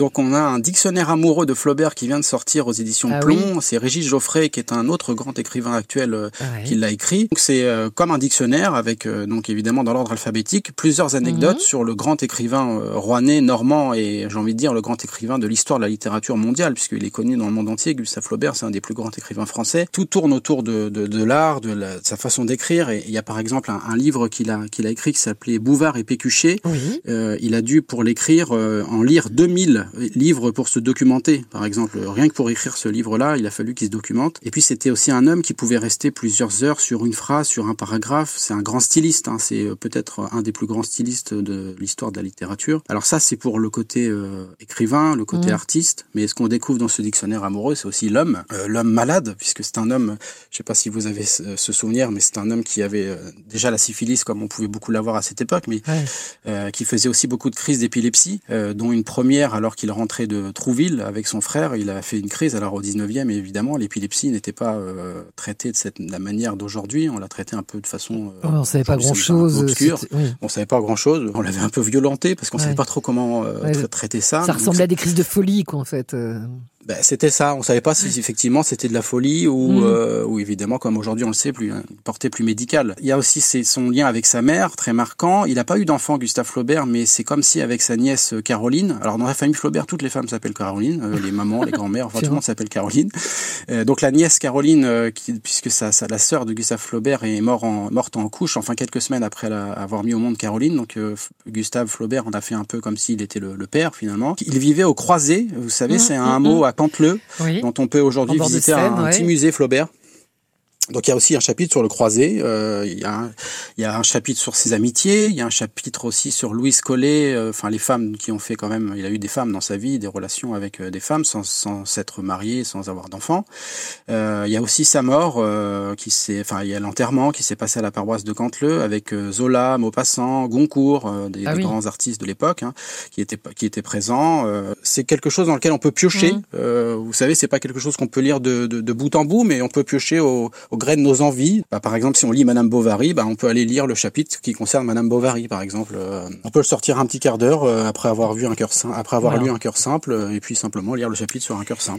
Donc on a un dictionnaire amoureux de Flaubert qui vient de sortir aux éditions Ah Plomb. C'est Régis Geoffrey qui est un autre grand écrivain actuel euh, Ouais. qui l'a écrit. Donc c'est euh, comme un dictionnaire avec euh, donc évidemment dans l'ordre alphabétique plusieurs anecdotes Mhm. sur le grand écrivain euh, rouennais, normand et j'ai envie de dire le grand écrivain de l'histoire de la littérature mondiale puisqu'il est connu dans le monde entier. Gustave Flaubert, c'est un des plus grands écrivains français. Tout tourne autour de, de, de l'art, de, la- de sa façon d'écrire et il y a par exemple un, un livre qu'il a qu'il a écrit qui s'appelait Bouvard et Pécuchet Oui. euh, il a dû, pour l'écrire, en lire 2000 livres pour se documenter. Par exemple, rien que pour écrire ce livre-là, il a fallu qu'il se documente. Et puis, c'était aussi un homme qui pouvait rester plusieurs heures sur une phrase, sur un paragraphe. C'est un grand styliste. Hein. C'est euh, peut-être un des plus grands stylistes de l'histoire de la littérature. Alors ça, c'est pour le côté euh, écrivain, le côté Mhm. artiste. Mais ce qu'on découvre dans ce dictionnaire amoureux, c'est aussi l'homme, euh, l'homme malade, puisque c'est un homme. Je sais pas si vous avez ce, souvenir, mais c'est un homme qui avait euh, déjà la syphilis, comme on pouvait beaucoup l'avoir à cette époque, mais Ouais. euh, qui faisait aussi beaucoup de crises d'épilepsie, euh, dont une première alors qu'il rentrait de Trouville avec son frère. Il a fait une crise alors au 19e, et évidemment, l'épilepsie n'était pas euh, traitée de, cette, de la manière d'aujourd'hui. On l'a traitée un peu de façon... euh, Ouais, on savait pas aujourd'hui, grand ça me paraît un chose. peu obscur. Oui. On savait pas grand-chose. On l'avait un peu violenté parce qu'on Ouais. savait pas trop comment euh, Ouais. tra- traiter ça. Ça Donc, ressemblait à des crises de folie, quoi, en fait. Ben, c'était ça. On savait pas si effectivement c'était de la folie ou, Mm. euh, ou évidemment, comme aujourd'hui on le sait, plus une portée plus médicale. Il y a aussi c'est son lien avec sa mère, très marquant. Il n'a pas eu d'enfant, Gustave Flaubert, mais c'est comme si avec sa nièce euh, Caroline. Alors dans la famille Flaubert, toutes les femmes s'appellent Caroline, euh, les mamans, les grands-mères, enfin tout le monde s'appelle Caroline. Euh, donc la nièce Caroline, euh, qui, puisque sa, sa- la sœur de Gustave Flaubert est mort en, morte en couche, enfin quelques semaines après la- avoir mis au monde Caroline. Donc euh, Gustave Flaubert en a fait un peu comme s'il était le, le père finalement. Il vivait au Croisé, vous savez, Mhm, c'est un mhm, hameau à Canteleu Oui. dont on peut aujourd'hui visiter Seine, un, ouais. petit musée Flaubert. Donc il y a aussi un chapitre sur le croisé, euh, il, y a un, il y a un chapitre sur ses amitiés, il y a un chapitre aussi sur Louise Collet, euh, enfin les femmes qui ont fait quand même, il a eu des femmes dans sa vie, des relations avec euh, des femmes sans, sans s'être marié, sans avoir d'enfants. Euh, il y a aussi sa mort, euh, qui s'est, enfin il y a l'enterrement qui s'est passé à la paroisse de Canteleu avec Zola, Maupassant, Goncourt, euh, des, Ah des grands artistes de l'époque hein, qui étaient qui étaient présents. Euh, c'est quelque chose dans lequel on peut piocher. Euh, vous savez, c'est pas quelque chose qu'on peut lire de, de, de bout en bout, mais on peut piocher au, au gré de nos envies. Bah, par exemple, si on lit Madame Bovary, bah, on peut aller lire le chapitre qui concerne Madame Bovary, par exemple. Euh, on peut le sortir un petit quart d'heure euh, après avoir vu un cœur sim- après avoir Voilà. lu un cœur simple, euh, et puis simplement lire le chapitre sur un cœur simple.